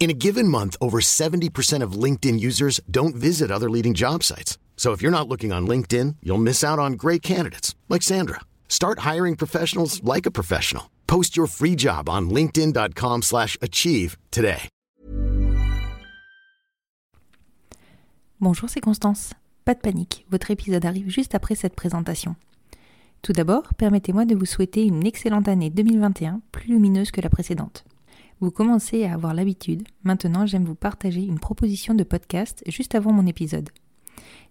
In a given month, over 70% of LinkedIn users don't visit other leading job sites. So if you're not looking on LinkedIn, you'll miss out on great candidates like Sandra. Start hiring professionals like a professional. Post your free job on linkedin.com/achieve today. Bonjour, c'est Constance. Pas de panique, votre épisode arrive juste après cette présentation. Tout d'abord, permettez-moi de vous souhaiter une excellente année 2021, plus lumineuse que la précédente. Vous commencez à avoir l'habitude, maintenant j'aime vous partager une proposition de podcast juste avant mon épisode.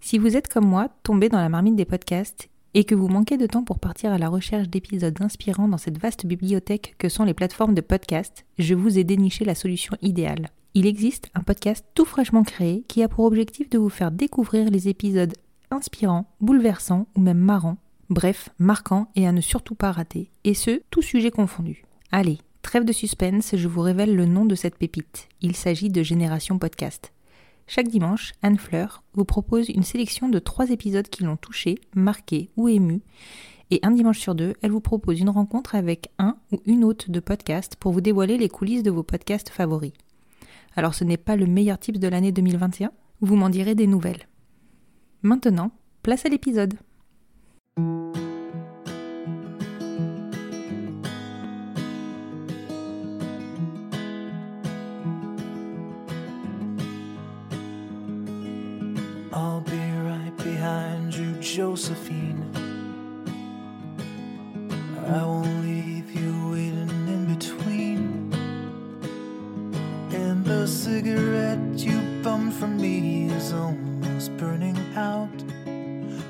Si vous êtes comme moi, tombé dans la marmite des podcasts et que vous manquez de temps pour partir à la recherche d'épisodes inspirants dans cette vaste bibliothèque que sont les plateformes de podcast, je vous ai déniché la solution idéale. Il existe un podcast tout fraîchement créé qui a pour objectif de vous faire découvrir les épisodes inspirants, bouleversants ou même marrants, bref, marquants et à ne surtout pas rater, et ce, tout sujet confondu. Allez, trêve de suspense, je vous révèle le nom de cette pépite. Il s'agit de Génération Podcast. Chaque dimanche, Anne Fleur vous propose une sélection de trois épisodes qui l'ont touché, marqué ou ému. Et un dimanche sur deux, elle vous propose une rencontre avec un ou une hôte de podcast pour vous dévoiler les coulisses de vos podcasts favoris. Alors ce n'est pas le meilleur type de l'année 2021 Vous m'en direz des nouvelles. Maintenant, place à l'épisode. Josephine. I won't leave you waiting in between. And the cigarette you bummed from me is almost burning out.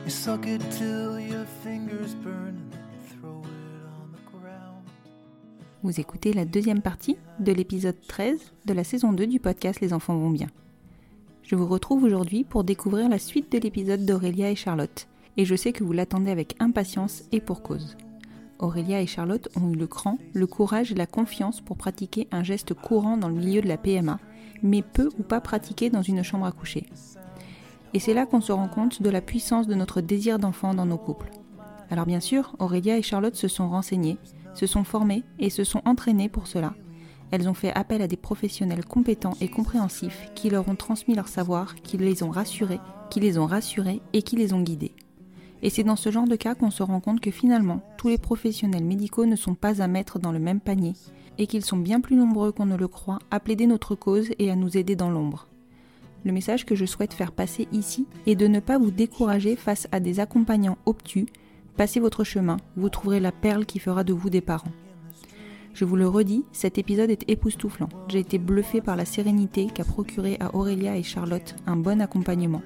You suck it till your fingers burn and throw it on the ground. Vous écoutez la deuxième partie de l'épisode 13 de la saison 2 du podcast Les enfants vont bien. Je vous retrouve aujourd'hui pour découvrir la suite de l'épisode d'Aurélia et Charlotte, et je sais que vous l'attendez avec impatience et pour cause. Aurélia et Charlotte ont eu le cran, le courage et la confiance pour pratiquer un geste courant dans le milieu de la PMA, mais peu ou pas pratiqué dans une chambre à coucher. Et c'est là qu'on se rend compte de la puissance de notre désir d'enfant dans nos couples. Alors bien sûr, Aurélia et Charlotte se sont renseignées, se sont formées et se sont entraînées pour cela. Elles ont fait appel à des professionnels compétents et compréhensifs qui leur ont transmis leur savoir, qui les ont rassurés, qui les ont rassurés et qui les ont guidés. Et c'est dans ce genre de cas qu'on se rend compte que finalement, tous les professionnels médicaux ne sont pas à mettre dans le même panier et qu'ils sont bien plus nombreux qu'on ne le croit à plaider notre cause et à nous aider dans l'ombre. Le message que je souhaite faire passer ici est de ne pas vous décourager face à des accompagnants obtus. Passez votre chemin, vous trouverez la perle qui fera de vous des parents. Je vous le redis, cet épisode est époustouflant. J'ai été bluffée par la sérénité qu'a procuré à Aurélia et Charlotte un bon accompagnement,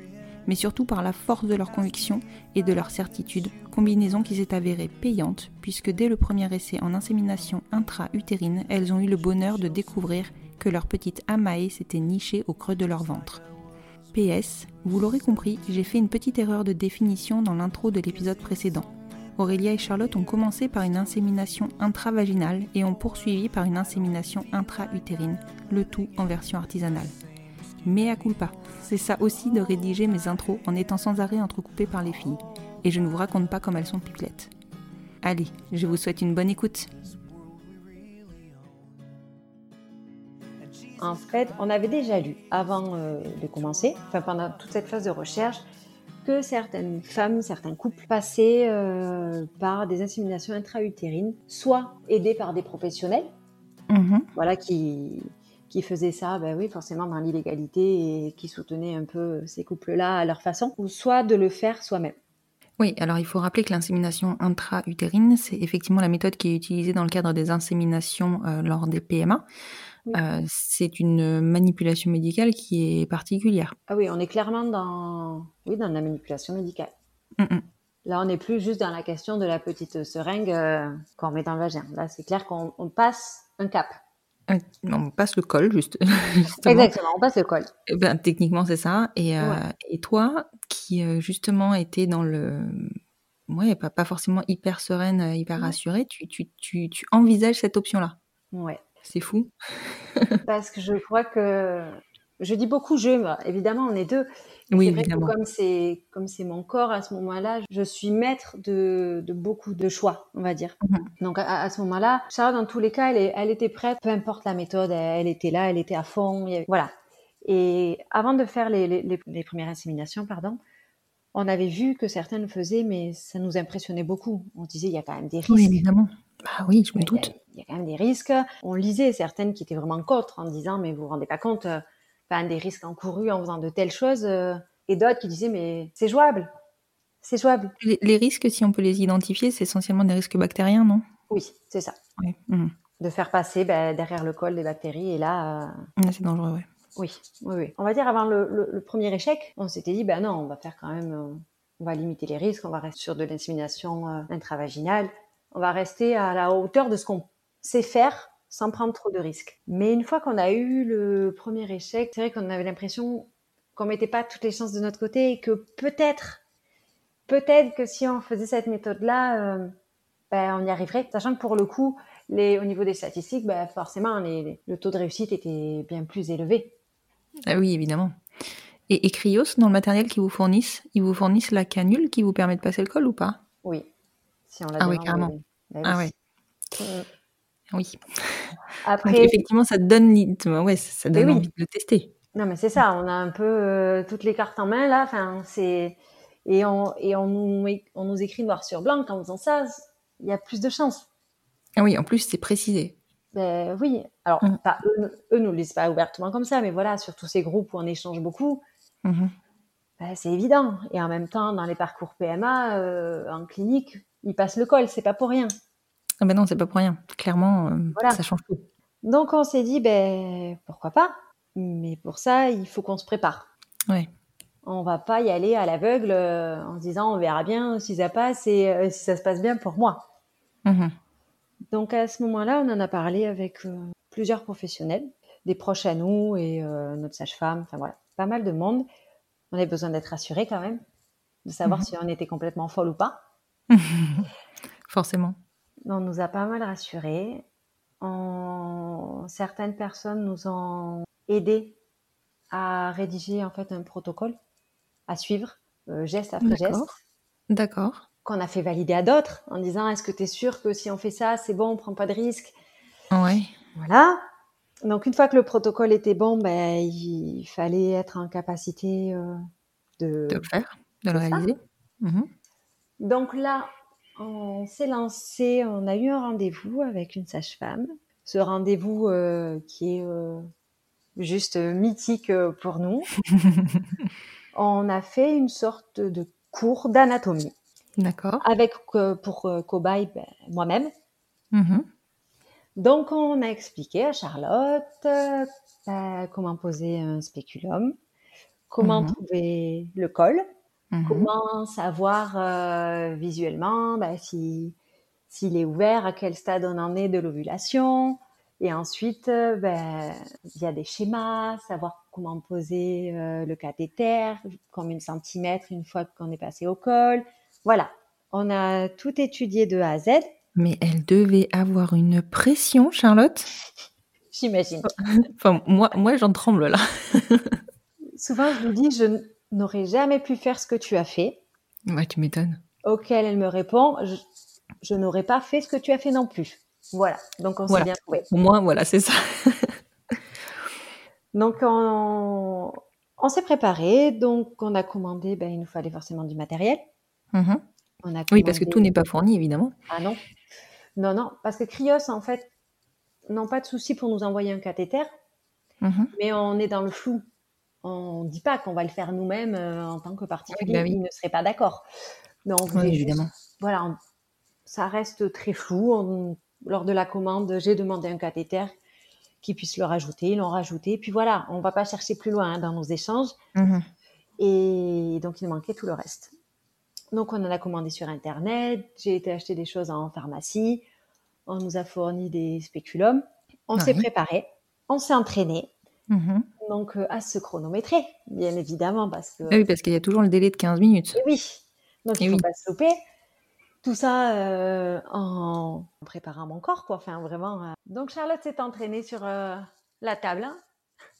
mais surtout par la force de leur conviction et de leur certitude, combinaison qui s'est avérée payante, puisque dès le premier essai en insémination intra-utérine, elles ont eu le bonheur de découvrir que leur petite Amae s'était nichée au creux de leur ventre. PS, vous l'aurez compris, j'ai fait une petite erreur de définition dans l'intro de l'épisode précédent. Aurélia et Charlotte ont commencé par une insémination intravaginale et ont poursuivi par une insémination intra-utérine, le tout en version artisanale. Mais à culpa, c'est ça aussi de rédiger mes intros en étant sans arrêt entrecoupé par les filles. Et je ne vous raconte pas comme elles sont pipelettes. Allez, je vous souhaite une bonne écoute. En fait, on avait déjà lu avant euh, de commencer, enfin pendant toute cette phase de recherche, que certaines femmes, certains couples passaient euh, par des inséminations intra-utérines, soit aidées par des professionnels, voilà, qui, qui faisaient ça, ben oui, forcément dans l'illégalité et qui soutenaient un peu ces couples-là à leur façon, ou soit de le faire soi-même. Oui, alors il faut rappeler que l'insémination intra-utérine, c'est effectivement la méthode qui est utilisée dans le cadre des inséminations euh, lors des PMA. Oui. Euh, c'est une manipulation médicale qui est particulière. Ah oui, on est clairement dans, oui, dans la manipulation médicale. Mm, mm. Là, on n'est plus juste dans la question de la petite seringue euh, qu'on met dans le vagin. Là, c'est clair qu'on on passe un cap. Ah, On passe le col, juste. Exactement, on passe le col. Eh ben, techniquement, c'est ça. Et, euh, et toi, qui euh, justement était dans le. Ouais, pas, pas forcément hyper sereine, euh, hyper Ouais. rassurée, tu, tu, tu, tu envisages cette option-là? Ouais. C'est fou. Parce que je crois que je dis beaucoup je, évidemment on est deux. Oui, c'est vrai évidemment. que comme c'est comme c'est mon corps à ce moment-là, je suis maître de, de beaucoup de choix, on va dire. Mhm. Donc à, à ce moment-là, Charlotte dans tous les cas, elle, est- elle était prête, peu importe la méthode, elle, elle était là, elle était à fond, avait- voilà. Et avant de faire les, les, les- les premières inséminations, pardon, on avait vu que certains le faisaient, mais ça nous impressionnait beaucoup. On disait il y a quand même des risques. Oui, évidemment. Bah oui, je me Il y a- doute. Il y a quand même des risques. On lisait certaines qui étaient vraiment contre en disant mais vous vous rendez pas compte, euh, enfin, des risques encourus en faisant de telles choses. euh, et d'autres qui disaient mais c'est jouable, c'est jouable. Les, les risques, si on peut les identifier, c'est essentiellement des risques bactériens, non? Oui, c'est ça. Oui. Mhm. De faire passer ben, derrière le col des bactéries et là, euh, Ouais, C'est dangereux, ouais. oui, oui, oui. On va dire avant le, le- le premier échec, on s'était dit ben non, on va faire quand même, euh, on va limiter les risques, on va rester sur de l'insémination intravaginale, on va rester à la hauteur de ce qu'on sait faire sans prendre trop de risques. Mais une fois qu'on a eu le premier échec, c'est vrai qu'on avait l'impression qu'on mettait pas toutes les chances de notre côté et que peut-être, peut-être que si on faisait cette méthode-là, euh, ben, on y arriverait. Sachant que pour le coup, les, au niveau des statistiques, ben, forcément, les- le taux de réussite était bien plus élevé. Ah oui, évidemment. Et, et Cryos, dans le matériel qu'ils vous fournissent, ils vous fournissent la canule qui vous permet de passer le col ou pas? Oui. Si on l'a Ah oui, carrément. oui. Ben Ah oui. ouais. Oui. Donc Après, effectivement, ça te donne, ouais, ça ça donne oui. envie de le tester. non mais c'est ça, on a un peu euh, toutes les cartes en main là. Enfin, c'est et on et on nous on nous écrit noir sur blanc qu'en faisant ça, il y a plus de chances. Ah oui, en plus, c'est précisé. Ben oui. Alors, Mm. pas, eux, ne- eux nous le disent pas ouvertement comme ça, mais voilà, sur tous ces groupes où on échange beaucoup, Mhm. ben, c'est évident. Et en même temps, dans les parcours PMA, euh, en clinique, ils passent le col, c'est pas pour rien. Ah ben non, c'est pas pour rien. Clairement, euh, Voilà. ça change tout. Donc on s'est dit, ben pourquoi pas Mais pour ça, il faut qu'on se prépare. Ouais. On va pas y aller à l'aveugle euh, en se disant on verra bien si ça passe et euh, si ça se passe bien pour moi. Mhm. Donc à ce moment-là, on en a parlé avec plusieurs professionnels, des proches à nous et notre sage-femme, enfin voilà, pas mal de monde. On avait besoin d'être rassurés quand même, de savoir Mhm. si on était complètement folle ou pas. Forcément. On nous a pas mal rassurés. On- Certaines personnes nous ont aidés à rédiger en fait un protocole à suivre, euh, geste après geste, D'accord. qu'on a fait valider à d'autres en disant est-ce que tu es sûr que si on fait ça, c'est bon, on prend pas de risque? Ouais. Voilà. Donc une fois que le protocole était bon, ben, il fallait être en capacité euh, de... De le faire, de le réaliser. Mhm. Donc là, on s'est lancé, on a eu un rendez-vous avec une sage-femme. Ce rendez-vous euh, qui est euh, juste mythique euh, pour nous. on a fait une sorte de cours d'anatomie D'accord. avec euh, pour cobaye ben, moi-même. Mhm. Donc on a expliqué à Charlotte ben, comment poser un spéculum, comment Mhm. trouver le col, Mhm. Comment savoir euh, visuellement bah, si s'il est ouvert, à quel stade on en est de l'ovulation. Et ensuite, euh, ben, il y a des schémas, savoir comment poser euh, le cathéter, combien de centimètres une fois qu'on est passé au col. Voilà, on a tout étudié de A à Z, Mais elle devait avoir une pression, Charlotte? j'imagine. Enfin, moi, moi j'en tremble là. Souvent, je lui dis, je n'aurais jamais pu faire ce que tu as fait. Ouais, tu m'étonnes. Auquel elle me répond, je, je n'aurais pas fait ce que tu as fait non plus. Voilà, donc on Voilà. s'est bien trouvé. Pour moi, voilà, c'est ça. Donc on, on s'est préparé, donc on a commandé, ben, il nous fallait forcément du matériel. Mhm. On a Oui, parce que tout n'est pas fourni, évidemment. Ah non, non, non, parce que Cryos, en fait, n'ont pas de souci pour nous envoyer un cathéter, Mhm. mais on est dans le flou. On ne dit pas qu'on va le faire nous-mêmes euh, en tant que particulier, bah oui. ils ne seraient pas d'accord. Donc, Oui, juste- voilà, ça reste très flou. On- lors de la commande, j'ai demandé un cathéter qui puisse le rajouter, ils l'ont rajouté. Puis voilà, on va pas chercher plus loin hein, dans nos échanges. Mhm. Et donc, il manquait tout le reste. Donc, on en a commandé sur Internet. J'ai été acheter des choses en pharmacie. On nous a fourni des spéculums. On s'est Ouais. préparé, on s'est entraîné, Mhm. donc euh, à se chronométrer, bien évidemment, parce que Ah oui, parce qu'il y a toujours le délai de 15 minutes. Et oui, donc Et il ne faut oui. pas se louper. Tout ça euh, en préparant mon corps, quoi. Enfin, vraiment. euh. Donc Charlotte s'est entraînée sur la table hein,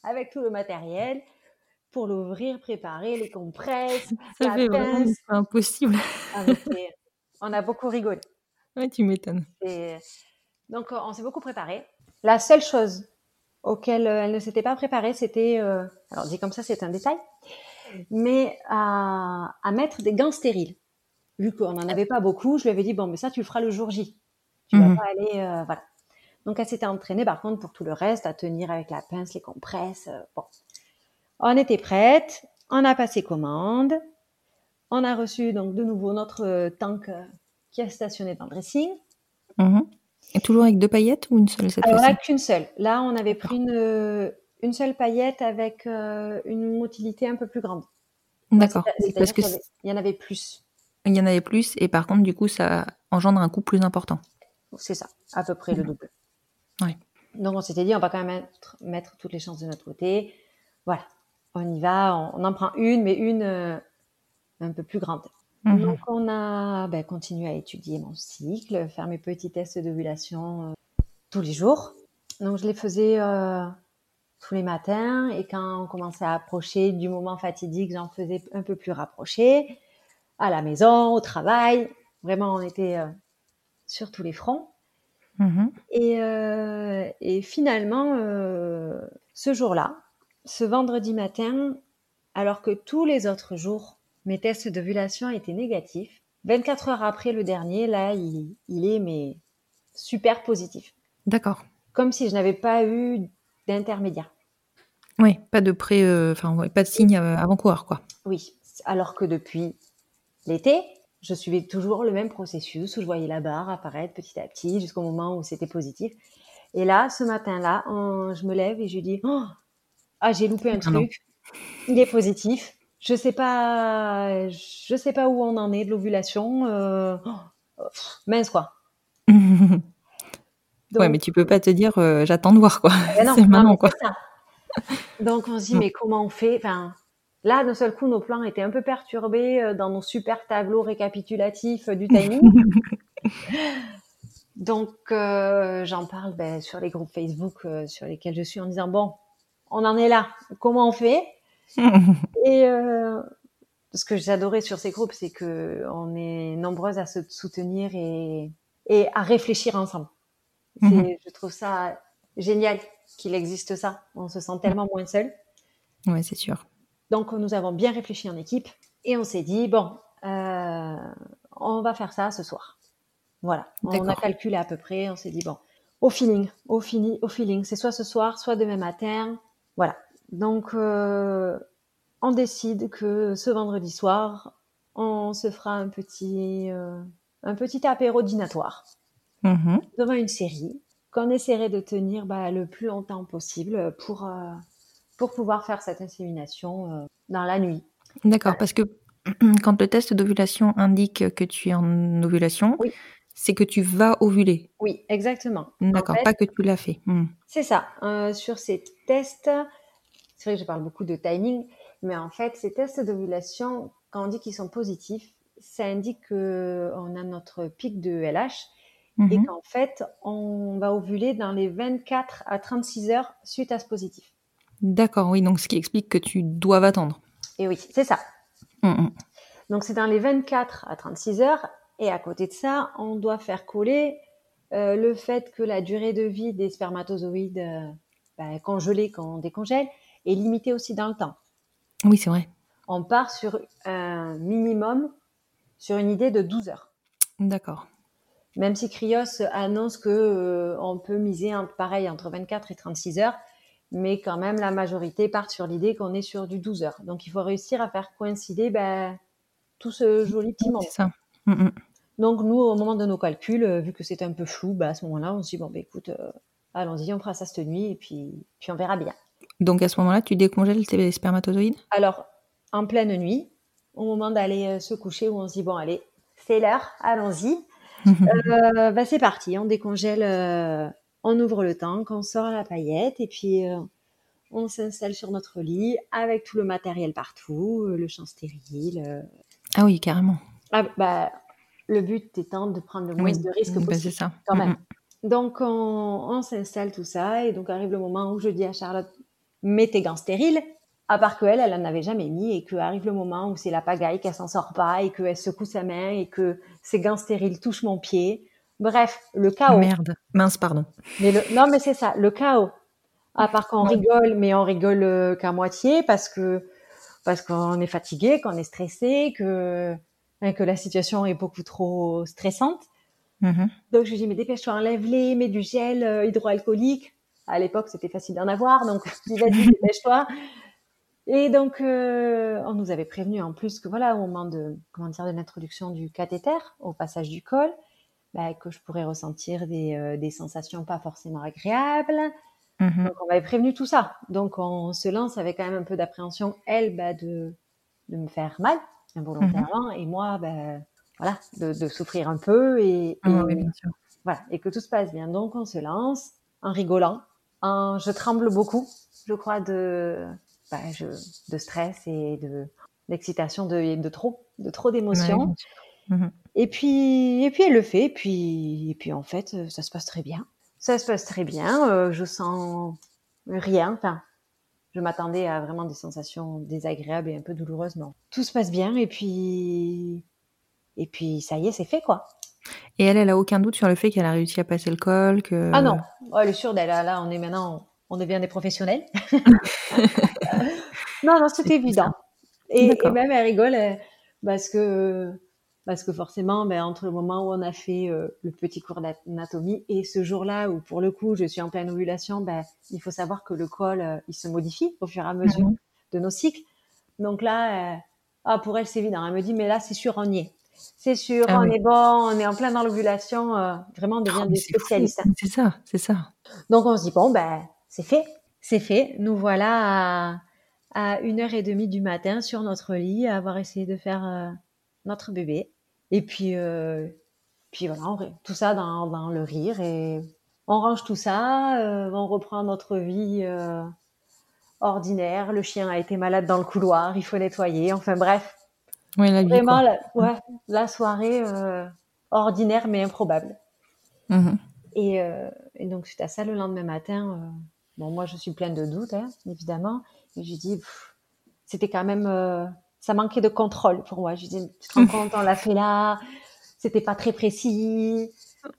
avec tout le matériel pour l'ouvrir, préparer les compresses, Ça la fait vraiment impossible. Ah, on a beaucoup rigolé. Ouais, tu m'étonnes. Et donc, on s'est beaucoup préparé. La seule chose auquel euh, elle ne s'était pas préparée, c'était, euh, alors dit comme ça, c'est un détail, mais à, à mettre des gants stériles. Vu qu'on n'en avait pas beaucoup, je lui avais dit, bon, mais ça, tu le feras le jour J. Tu vas Mhm. pas aller, euh, voilà. Donc, elle s'était entraînée, par contre, pour tout le reste, à tenir avec la pince, les compresses. euh, bon. On était prête, on a passé commande, on a reçu donc de nouveau notre tank qui est stationné dans le dressing. Mhm. Et toujours avec deux paillettes ou une seule cette Alors là, qu'une seule. Là, on avait pris une, une seule paillette avec euh, une motilité un peu plus grande. D'accord. C'est-à-dire Parce que qu'il y avait- il y en avait plus. il y en avait plus et par contre, du coup, ça engendre un coût plus important. C'est ça, à peu près le double. Donc, on s'était dit, on va quand même mettre, mettre toutes les chances de notre côté. Voilà, on y va. On, on en prend une, mais une euh, un peu plus grande. Mhm. Donc, on a ben, continué à étudier mon cycle, faire mes petits tests d'ovulation euh, tous les jours. Donc, je les faisais euh, tous les matins et quand on commençait à approcher du moment fatidique, j'en faisais un peu plus rapproché. À la maison, au travail. Vraiment, on était euh, sur tous les fronts. Mhm. Et, et finalement, ce jour-là, ce vendredi matin, alors que tous les autres jours, mes tests d'ovulation étaient négatifs, 24 heures après le dernier, là, il, il est mais super positif. D'accord. Comme si je n'avais pas eu d'intermédiaire. Oui, pas de pré, euh, enfin, pas de signe euh, avant-coureur, quoi. Oui, alors que depuis l'été, je suivais toujours le même processus où je voyais la barre apparaître petit à petit jusqu'au moment où c'était positif. Et là, ce matin-là, je me lève et je dis oh, Ah, j'ai loupé un Ah truc. Il est positif. Je sais pas, je sais pas où on en est de l'ovulation. euh, oh, mince quoi. ouais, mais tu peux pas te dire, euh, j'attends de voir, quoi. Non, non, ça. Donc on se dit, Mm. mais comment on fait? Enfin, Là, d'un seul coup, nos plans étaient un peu perturbés euh, dans nos super tableaux récapitulatifs du timing. Donc euh, j'en parle ben, sur les groupes Facebook sur lesquels je suis en disant, bon, on en est là, comment on fait? Et euh, ce que j'adorais sur ces groupes, c'est que on est nombreuses à se soutenir et, et à réfléchir ensemble. Mhm. Je trouve ça génial qu'il existe ça. On se sent tellement moins seul. ouais, c'est sûr. Donc nous avons bien réfléchi en équipe et on s'est dit bon, euh, on va faire ça ce soir. Voilà, on a calculé à peu près. On s'est dit bon, au feeling, au, fini, au feeling, c'est soit ce soir, soit demain matin. Voilà. Donc euh, on décide que ce vendredi soir, on se fera un petit, euh, un petit apéro dînatoire Mhm. devant une série qu'on essaierait de tenir bah, le plus longtemps possible pour, euh, pour pouvoir faire cette insémination dans la nuit. D'accord, parce que quand le test d'ovulation indique que tu es en ovulation, Oui. c'est que tu vas ovuler. Oui, exactement. En D'accord, fait, pas que tu l'as fait. Hmm. C'est ça. Euh, sur ces tests, c'est vrai que je parle beaucoup de timing, mais en fait, ces tests d'ovulation, quand on dit qu'ils sont positifs, ça indique qu'on a notre pic de LH et Mhm. qu'en fait, on va ovuler dans les 24 à 36 heures suite à ce positif. D'accord, oui, donc ce qui explique que tu dois attendre. Et oui, c'est ça. Mhm. Donc c'est dans les 24 à 36 heures. Et à côté de ça, on doit faire coller euh, le fait que la durée de vie des spermatozoïdes euh, congelés quand on décongèle est limitée aussi dans le temps. Oui, c'est vrai. On part sur un minimum, sur une idée de 12 heures. D'accord. Même si Cryos annonce que euh, on peut miser en, pareil entre 24 et 36 heures, mais quand même la majorité part sur l'idée qu'on est sur du 12 heures. Donc il faut réussir à faire coïncider ben, tout ce joli petit monde. C'est ça. Mhm. Donc nous, au moment de nos calculs, euh, vu que c'était un peu flou, bah, à ce moment-là, on se dit bon, bah, écoute, euh, allons-y, on fera ça cette nuit et puis, puis on verra bien. Donc à ce moment-là, tu décongèles tes spermatozoïdes? Alors, en pleine nuit, au moment d'aller euh, se coucher, où on se dit bon, allez, c'est l'heure, allons-y. Euh, bah, c'est parti, on décongèle euh, on ouvre le tank, on sort la paillette et puis euh, on s'installe sur notre lit avec tout le matériel partout, le champ stérile. Ah oui, carrément. Ah, bah, le but étant de prendre le moins de risques bah, c'est possible ça. quand même. Mhm. Donc on, on s'installe tout ça et donc arrive le moment où je dis à Charlotte mets tes gants stériles. À part qu'elle, elle en avait jamais mis et que arrive le moment où c'est la pagaille, qu'elle s'en sort pas et qu'elle secoue sa main et que ses gants stériles touchent mon pied. Bref, le chaos. Merde. Mince, pardon. Mais le- non, mais c'est ça, le chaos. À part qu'on rigole, mais on rigole euh, qu'à moitié parce que parce qu'on est fatigué, qu'on est stressé, que hein, que la situation est beaucoup trop stressante. Mhm. Donc je lui dis mais dépêche-toi, enlève-les, mets du gel euh, hydroalcoolique. À l'époque c'était facile d'en avoir, donc vas-y dépêche-toi. Et donc euh, on nous avait prévenu en plus que voilà au moment de comment dire de l'introduction du cathéter, au passage du col, bah, que je pourrais ressentir des, euh, des sensations pas forcément agréables. Mhm. Donc on m'avait prévenu tout ça. Donc on se lance avec quand même un peu d'appréhension, elle, bah, de, de me faire mal involontairement, et moi, bah, voilà, de, de souffrir un peu et, et, Ah oui, bien sûr. voilà, et que tout se passe bien. Donc on se lance en rigolant. Je tremble beaucoup, je crois, de, bah, je, de stress et de d'excitation, de, de trop, de trop d'émotions. Ouais. Mhm. Et puis, et puis elle le fait, et puis, et puis en fait, euh, ça se passe très bien. Ça se passe très bien, euh, je sens rien, enfin, je m'attendais à vraiment des sensations désagréables et un peu douloureuses, non. Tout se passe bien, et puis, et puis ça y est, c'est fait, quoi. Et elle, elle a aucun doute sur le fait qu'elle a réussi à passer le col, que... Ah non, oh, elle est sûre d'elle, là, là, on est maintenant, on devient des professionnels. non, non, c'est évident. Et, et même elle rigole euh, parce que parce que forcément, ben, entre le moment où on a fait euh, le petit cours d'anatomie et ce jour-là où pour le coup je suis en pleine ovulation, ben, il faut savoir que le col euh, il se modifie au fur et à mesure Mhm. de nos cycles. Donc là, euh, ah pour elle c'est évident. Elle me dit mais là c'est sûr on y est. C'est sûr, Ah on oui. est bon, on est en plein dans l'ovulation. euh, vraiment, on devient Oh, mais des spécialistes. C'est ça, c'est ça. Donc on se dit bon ben c'est fait, c'est fait. Nous voilà à, à une heure et demie du matin sur notre lit à avoir essayé de faire euh, notre bébé. Et puis euh, puis voilà, on tout ça dans, dans le rire et on range tout ça, on reprend notre vie ordinaire. Le chien a été malade dans le couloir, il faut nettoyer. Enfin bref, Ouais, la vie, vraiment la, ouais, la soirée euh, ordinaire mais improbable. Mhm. Et, euh, et donc, suite à ça, le lendemain matin, euh, bon, moi, je suis pleine de doutes, hein, évidemment. Et j'ai dit, c'était quand même, euh, ça manquait de contrôle pour moi. Je dis, tu te rends compte, on l'a fait là, c'était pas très précis.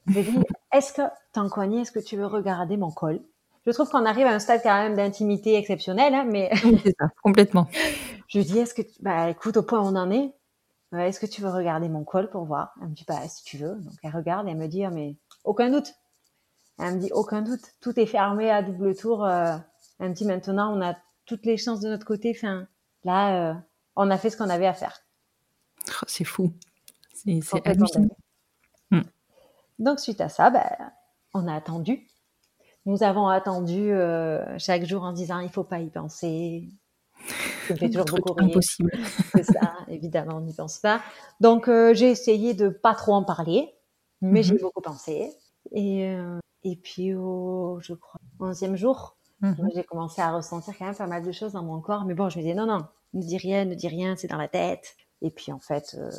J'ai dit, est-ce que, Tankoni, est-ce que tu veux regarder mon col? Je trouve qu'on arrive à un stade quand même d'intimité exceptionnel, hein, mais Oui, c'est ça, complètement. je lui dis, est-ce que, tu- bah, écoute, au point où on en est, euh, est-ce que tu veux regarder mon col pour voir? Elle me dit, bah, si tu veux. Donc, elle regarde et elle me dit, ah, mais aucun doute. Elle me dit, aucun doute. Tout est fermé à double tour. euh. Elle me dit, maintenant, on a toutes les chances de notre côté. Enfin, là, euh, on a fait ce qu'on avait à faire. Oh, C'est fou. C'est hallucinant. Donc, suite à ça, bah, on a attendu. Nous avons attendu euh, chaque jour en disant, il faut pas y penser. Me fait toujours beaucoup rire. impossible. C'est ça, évidemment, on n'y pense pas. Donc, euh, j'ai essayé de pas trop en parler, mais Mhm. j'ai beaucoup pensé. Et, euh, et puis, au, je crois, onzième jour, Mhm. j'ai commencé à ressentir quand même pas mal de choses dans mon corps. Mais bon, je me disais, non, non, ne dis rien, ne dis rien, c'est dans la tête. Et puis, en fait, euh,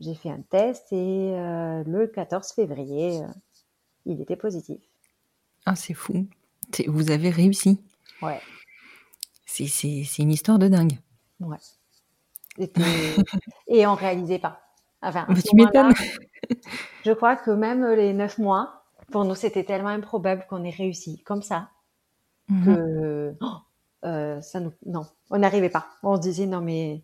j'ai fait un test et le 14 février, il était positif. Ah, c'est fou. Vous avez réussi. Ouais, C'est une histoire de dingue. ouais. C'était- et on réalisait pas. Enfin, Bah, tu m'étonnes. Je crois que même les neuf mois, pour nous, c'était tellement improbable qu'on ait réussi comme ça Mhm. que oh, euh, ça nous non, on n'arrivait pas. On se disait non mais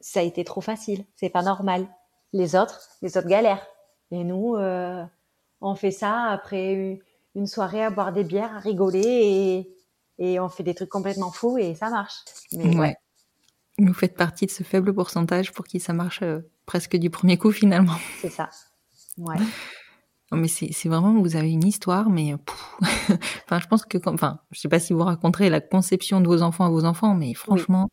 ça a été trop facile, c'est pas normal. Les autres, les autres galèrent. Et nous, euh, on fait ça après une- une soirée à boire des bières, à rigoler et, et on fait des trucs complètement fous et ça marche. Mais Ouais. Vous faites partie de ce faible pourcentage pour qui ça marche euh, presque du premier coup finalement. c'est ça. Ouais. Non, mais c'est vraiment, vous avez une histoire, mais euh, pff, enfin, je pense que, comme- enfin, je sais pas si vous raconterez la conception de vos enfants à vos enfants, mais franchement,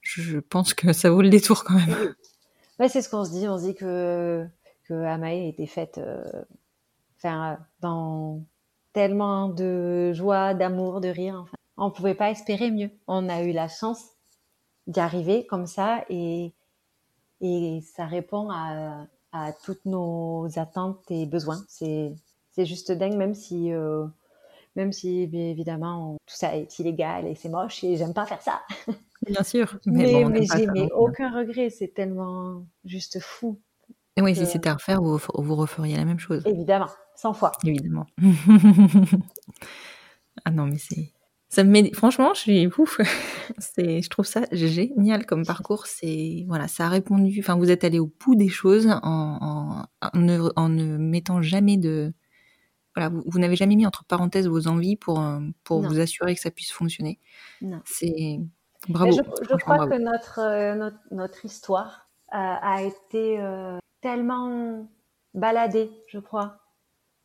je pense que ça vaut le détour quand même. Ouais, c'est ce qu'on se dit. On se dit que, que Amae était faite euh, enfin, dans, tellement de joie, d'amour, de rire. Enfin, on pouvait pas espérer mieux. On a eu la chance d'y arriver comme ça et, et ça répond à, à toutes nos attentes et besoins. C'est, c'est juste dingue, même si, euh, même si bien évidemment tout ça est illégal et c'est moche et j'aime pas faire ça. Bien sûr. Mais, bon, mais j'ai mais aucun regret. C'est tellement juste fou. Et oui, si c'était à refaire, vous, vous referiez la même chose, Évidemment, 100 fois. évidemment. ah non, mais c'est. Ça me met... Franchement, je suis ouf. c'est, je trouve ça génial comme parcours. C'est voilà, ça a répondu. Enfin, vous êtes allé au bout des choses en, en, en ne, en ne mettant jamais de. Voilà, vous, vous n'avez jamais mis entre parenthèses vos envies pour euh, pour Non. vous assurer que ça puisse fonctionner. Non. C'est Mais bravo. je, crois bravo. que notre, euh, notre, notre histoire euh, a été euh, tellement baladée, je crois,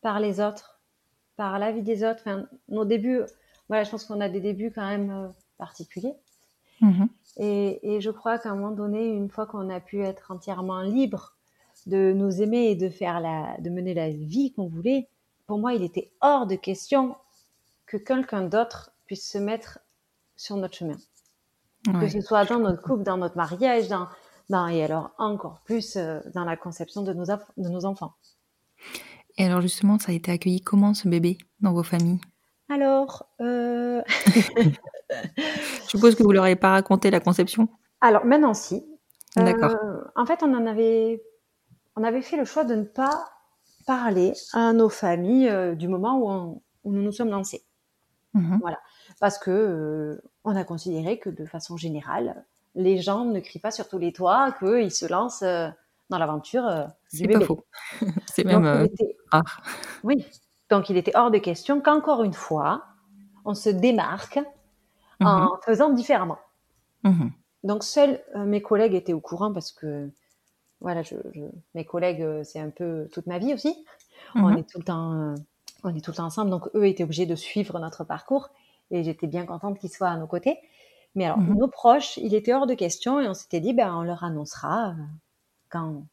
par les autres, par la vie des autres. Enfin, nos débuts, voilà, je pense qu'on a des débuts quand même euh, particuliers. Mhm. Et, et je crois qu'à un moment donné, une fois qu'on a pu être entièrement libre de nous aimer et de faire la, de mener la vie qu'on voulait, pour moi, il était hors de question que quelqu'un d'autre puisse se mettre sur notre chemin que ce soit dans notre couple, dans notre mariage, dans, dans- et alors encore plus euh, dans la conception de nos, aff- de nos enfants. Et alors justement, ça a été accueilli comment ce bébé dans vos familles? Alors, euh, Je suppose que vous leur avez pas raconté la conception. alors maintenant si. Euh, D'accord. en fait, on en avait, on avait fait le choix de ne pas parler à nos familles euh, du moment où, on- où nous nous sommes lancés, Mhm. parce que euh, on a considéré que de façon générale, les gens ne crient pas sur tous les toits qu'ils se lancent euh, dans l'aventure euh, C'est pas faux. C'est même euh, était- rare. Oui, donc il était hors de question qu'encore une fois, on se démarque en faisant différemment. Mhm. Donc seuls euh, mes collègues étaient au courant parce que voilà, je, je- mes collègues, euh, c'est un peu toute ma vie aussi. On Mhm. est tout le temps, euh, on est tout le temps ensemble, donc eux étaient obligés de suivre notre parcours et j'étais bien contente qu'ils soient à nos côtés. Mais alors Mhm. nos proches, il était hors de question et on s'était dit, ben on leur annoncera quand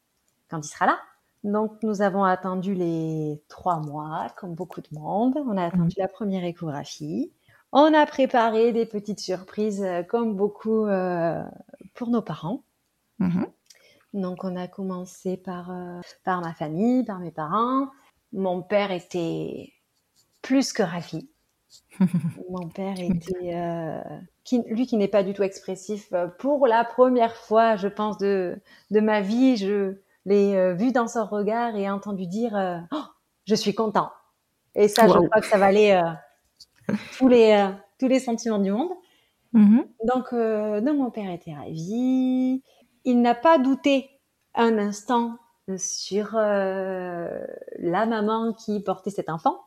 quand il sera là. Donc nous avons attendu les trois mois, comme beaucoup de monde. On a attendu la première échographie. On a préparé des petites surprises, euh, comme beaucoup euh, pour nos parents. Mhm. Donc on a commencé par, euh, par ma famille, par mes parents. Mon père était plus que ravi. Mon père était, euh, qui, lui qui n'est pas du tout expressif, pour la première fois, je pense, de, de ma vie, je l'ai euh, vu dans son regard et entendu dire euh, Oh, Je suis content ». Et ça, je crois que ça valait euh, tous, les, euh, tous les sentiments du monde. Mhm. Donc, euh, donc mon père était ravi. Il n'a pas douté un instant sur euh, la maman qui portait cet enfant.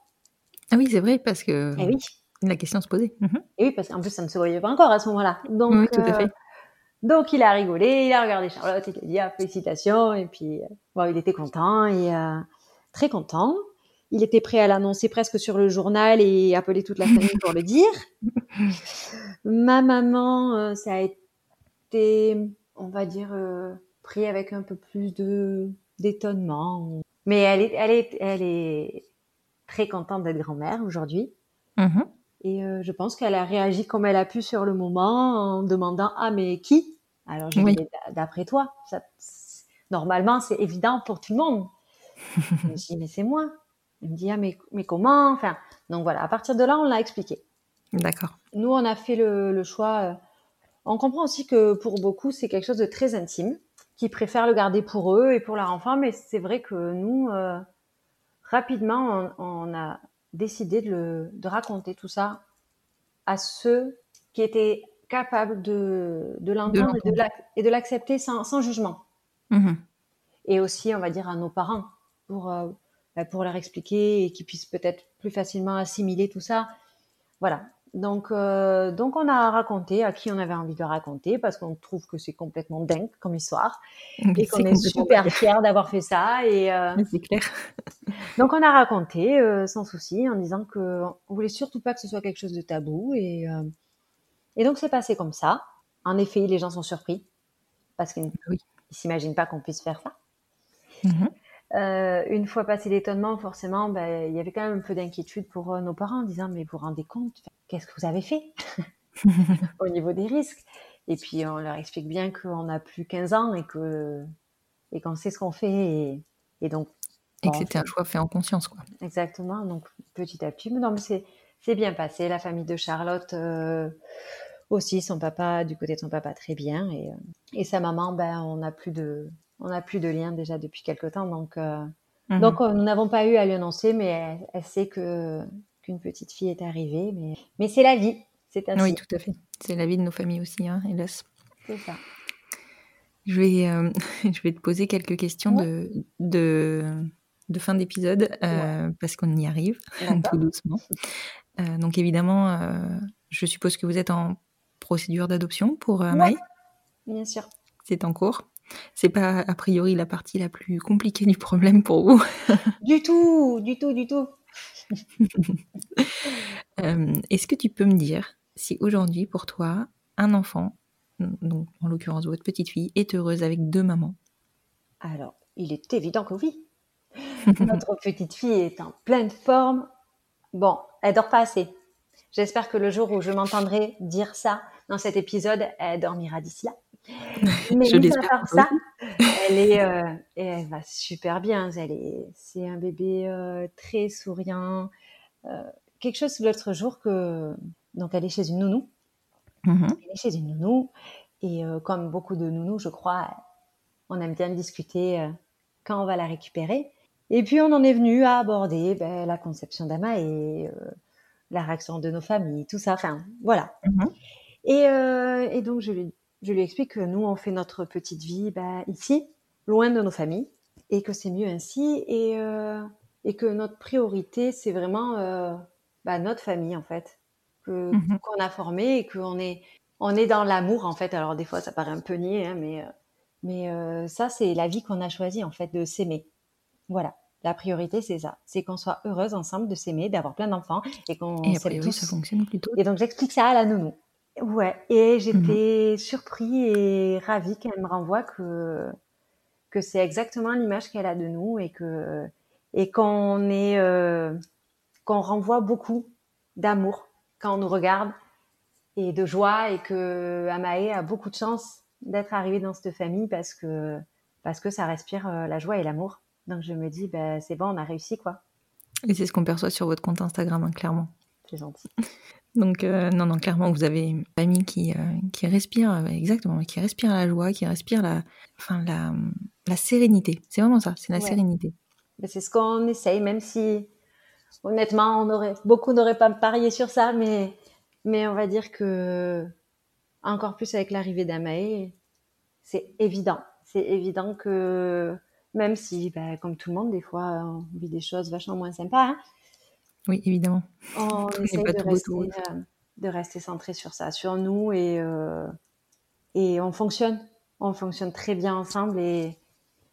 Ah oui, c'est vrai, parce que Et oui, la question se posait. Mhm. et oui, parce qu'en plus ça ne se voyait pas encore à ce moment-là. Donc, Oui, tout à euh, fait. Donc il a rigolé, il a regardé Charlotte, il a dit ah, félicitations, et puis euh, bon, il était content et euh, très content. Il était prêt à l'annoncer presque sur le journal et appeler toute la famille pour le dire. Ma maman, euh, ça a été, on va dire, euh, pris avec un peu plus de d'étonnement. Mais elle est, elle est, elle est très contente d'être grand-mère aujourd'hui. Mhm. Et euh, je pense qu'elle a réagi comme elle a pu sur le moment en demandant ah mais qui? Alors je Oui. d'après toi, ça, normalement c'est évident pour tout le monde. je me dis mais c'est moi. Elle me dit ah mais mais comment? Enfin donc voilà à partir de là on l'a expliqué. D'accord. Nous on a fait le, le choix. euh, on comprend aussi que pour beaucoup c'est quelque chose de très intime, qui préfèrent le garder pour eux et pour leur enfant. Mais c'est vrai que nous euh, rapidement on, on a décidé de, le, de raconter tout ça à ceux qui étaient capables de, de l'entendre et de l'accepter sans, sans jugement. Mhm. Et aussi, on va dire, à nos parents pour, euh, bah, pour leur expliquer et qu'ils puissent peut-être plus facilement assimiler tout ça. Voilà. Donc, euh, donc, on a raconté à qui on avait envie de raconter parce qu'on trouve que c'est complètement dingue comme histoire et qu'on est super fiers d'avoir fait ça. Et, euh, C'est clair. donc on a raconté euh, sans souci en disant que on voulait surtout pas que ce soit quelque chose de tabou et et donc c'est passé comme ça. En effet, les gens sont surpris parce qu'ils Oui. s'imaginent pas qu'on puisse faire ça. Mhm. Euh, une fois passé l'étonnement, forcément, ben, il y avait quand même un peu d'inquiétude pour euh, nos parents en disant mais vous vous rendez compte, qu'est-ce que vous avez fait au niveau des risques? Et puis on leur explique bien qu'on n'a plus 15 ans et que et qu'on sait ce qu'on fait et, et donc Et que c'était un choix fait en conscience, quoi. Exactement. Donc petit à petit, mais non, mais c'est c'est bien passé. La famille de Charlotte euh, aussi, son papa, du côté de son papa, très bien, et, euh, et sa maman, ben on n'a plus de on n'a plus de lien déjà depuis quelque temps, donc euh, Mhm. donc nous n'avons pas eu à lui annoncer, mais elle, elle sait que qu'une petite fille est arrivée, mais mais c'est la vie, c'est ainsi. Oui, tout à fait. C'est la vie de nos familles aussi, hein, hélas. C'est ça. Je vais, euh, je vais te poser quelques questions de, de, de fin d'épisode euh, parce qu'on y arrive tout doucement. Euh, donc évidemment, je suppose que vous êtes en procédure d'adoption pour euh, Maï. Bien sûr. C'est en cours. C'est pas a priori la partie la plus compliquée du problème pour vous. Du tout, du tout, du tout. Euh, Est-ce que tu peux me dire si aujourd'hui pour toi un enfant, donc en l'occurrence votre petite fille, est heureuse avec deux mamans? Alors, il est évident que oui. Notre petite fille est en pleine forme. Bon, elle dort pas assez. J'espère que le jour où je m'entendrai dire ça dans cet épisode, elle dormira d'ici là. Mais Je mis à part ça, elle est, euh, et elle va super bien. Elle est, c'est un bébé euh, très souriant. Euh, quelque chose l'autre jour que, donc elle est chez une nounou. Mhm. Elle est chez une nounou et comme beaucoup de nounous, je crois, on aime bien discuter quand on va la récupérer. Et puis on en est venu à aborder ben, la conception d'Ama et la réaction de nos familles, tout ça. Enfin, voilà. Mhm. Et, et donc je lui, je lui explique que nous on fait notre petite vie ben, ici, loin de nos familles, et que c'est mieux ainsi, et, euh, et que notre priorité c'est vraiment euh, ben, notre famille en fait, que Mhm. qu'on a formé et qu'on est on est dans l'amour en fait. Alors des fois ça paraît un peu niais, hein, mais euh, mais euh, ça c'est la vie qu'on a choisie en fait de s'aimer. Voilà. La priorité, c'est ça. C'est qu'on soit heureuse ensemble de s'aimer, d'avoir plein d'enfants et qu'on Et tous. ça fonctionne plutôt. Et donc j'explique ça à la nounou. Ouais, et j'étais surpris et ravie qu'elle me renvoie que que c'est exactement l'image qu'elle a de nous et que et qu'on est euh, qu'on renvoie beaucoup d'amour quand on nous regarde et de joie et que Amae a beaucoup de chance d'être arrivée dans cette famille parce que parce que ça respire euh, la joie et l'amour. Donc je me dis bah c'est bon, on a réussi quoi. Et c'est ce qu'on perçoit sur votre compte Instagram, hein, clairement. C'est gentil. Donc, euh, non, non, clairement, vous avez une famille qui, euh, qui respire, euh, exactement, qui respire la joie, qui respire la, enfin, la, la sérénité. C'est vraiment ça, c'est la Ouais. sérénité. C'est ce qu'on essaye, même si honnêtement, on aurait, beaucoup n'auraient pas parié sur ça, mais, mais on va dire que encore plus avec l'arrivée d'Amae, c'est évident. C'est évident que même si, ben, comme tout le monde, des fois, on vit des choses vachement moins sympas, hein, Oui, évidemment. on de beau, euh, de rester centré sur ça, sur nous, et, euh, et on fonctionne. On fonctionne très bien ensemble, et,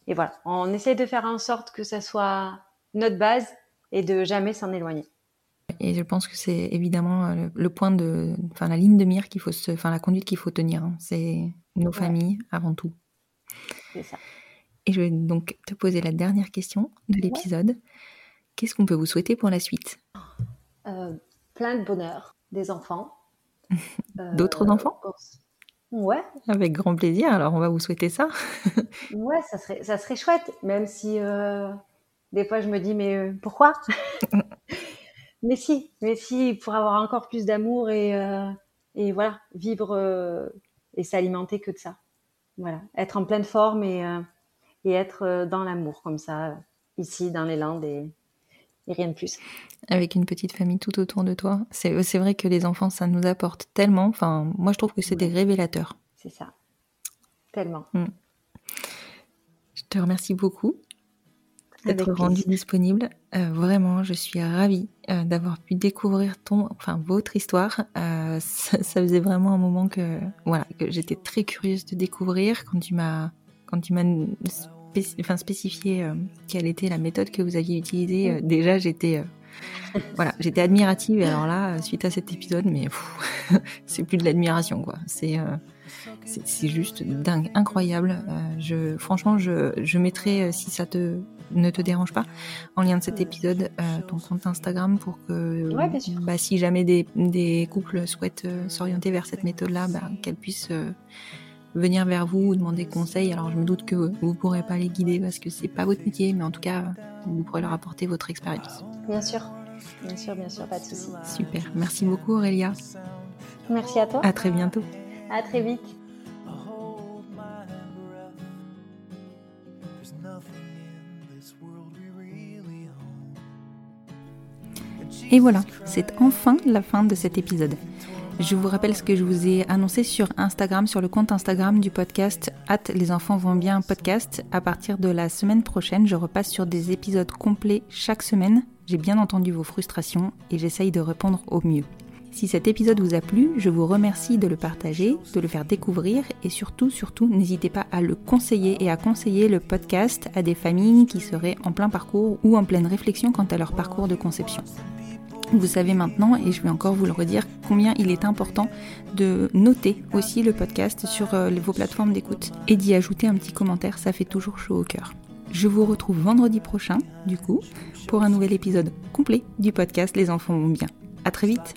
et voilà. On essaye de faire en sorte que ça soit notre base et de jamais s'en éloigner. Et je pense que c'est évidemment euh, le, le point de, enfin, la ligne de mire qu'il faut se, enfin, la conduite qu'il faut tenir. hein. C'est nos Ouais. familles avant tout. C'est ça. Et je vais donc te poser la dernière question de l'épisode. Qu'est-ce qu'on peut vous souhaiter pour la suite? Euh, plein de bonheur, des enfants. Euh, D'autres enfants Ouais, Avec grand plaisir. Alors, on va vous souhaiter ça. ouais, ça serait, ça serait chouette, même si euh, des fois je me dis mais euh, pourquoi? Mais si, mais si, pour avoir encore plus d'amour et, euh, et voilà, vivre euh, et s'alimenter que de ça. Voilà, être en pleine forme et, euh, et être euh, dans l'amour comme ça, ici dans les Landes et, et rien de plus. avec une petite famille tout autour de toi. C'est vrai que les enfants, ça nous apporte tellement. Enfin, moi, je trouve que c'est des révélateurs. C'est ça, tellement. Je te remercie beaucoup d'être rendu disponible. Euh, vraiment, je suis ravie euh, d'avoir pu découvrir ton, enfin, votre histoire. Euh, ça, ça faisait vraiment un moment que, voilà, que j'étais très curieuse de découvrir quand tu m'as, quand tu m'as spéci- enfin, spécifié euh, quelle était la méthode que vous aviez utilisée. Euh, déjà, j'étais, euh, voilà, j'étais admirative. Et alors là, suite à cet épisode, mais c'est plus de l'admiration, quoi. C'est c'est juste dingue, incroyable. Je, franchement, je, je mettrai, si ça te ne te dérange pas, en lien de cet épisode, ton compte Instagram pour que, Ouais, bien sûr. bah, si jamais des, des couples souhaitent s'orienter vers cette méthode-là, bah, qu'elles puissent venir vers vous ou demander conseil. Alors je me doute que vous pourrez pas les guider parce que c'est pas votre métier, mais en tout cas, vous pourrez leur apporter votre expérience. Bien sûr. Bien sûr, bien sûr, pas de souci. Super. Merci beaucoup Aurélia. Merci à toi. À très bientôt. À très vite. Et voilà, c'est enfin la fin de cet épisode. Je vous rappelle ce que je vous ai annoncé sur Instagram, sur le compte Instagram du podcast at les enfants vont bien podcast. À partir de la semaine prochaine, je repasse sur des épisodes complets chaque semaine. J'ai bien entendu vos frustrations et j'essaye de répondre au mieux. Si cet épisode vous a plu, je vous remercie de le partager, de le faire découvrir et surtout, surtout, n'hésitez pas à le conseiller et à conseiller le podcast à des familles qui seraient en plein parcours ou en pleine réflexion quant à leur parcours de conception. Vous savez maintenant, et je vais encore vous le redire, combien il est important de noter aussi le podcast sur euh, vos plateformes d'écoute et d'y ajouter un petit commentaire, ça fait toujours chaud au cœur. Je vous retrouve vendredi prochain, du coup, pour un nouvel épisode complet du podcast Les enfants vont bien. À très vite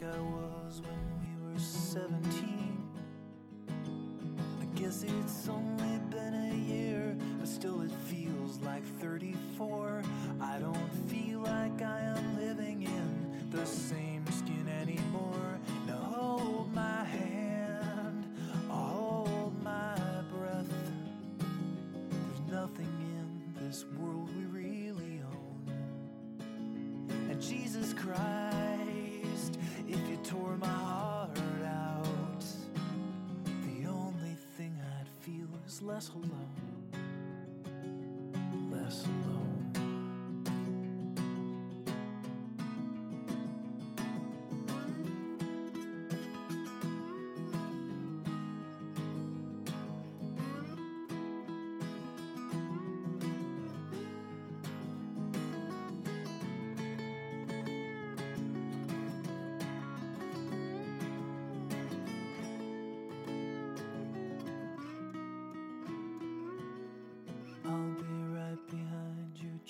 Christ, if you tore my heart out, the only thing I'd feel is less alone.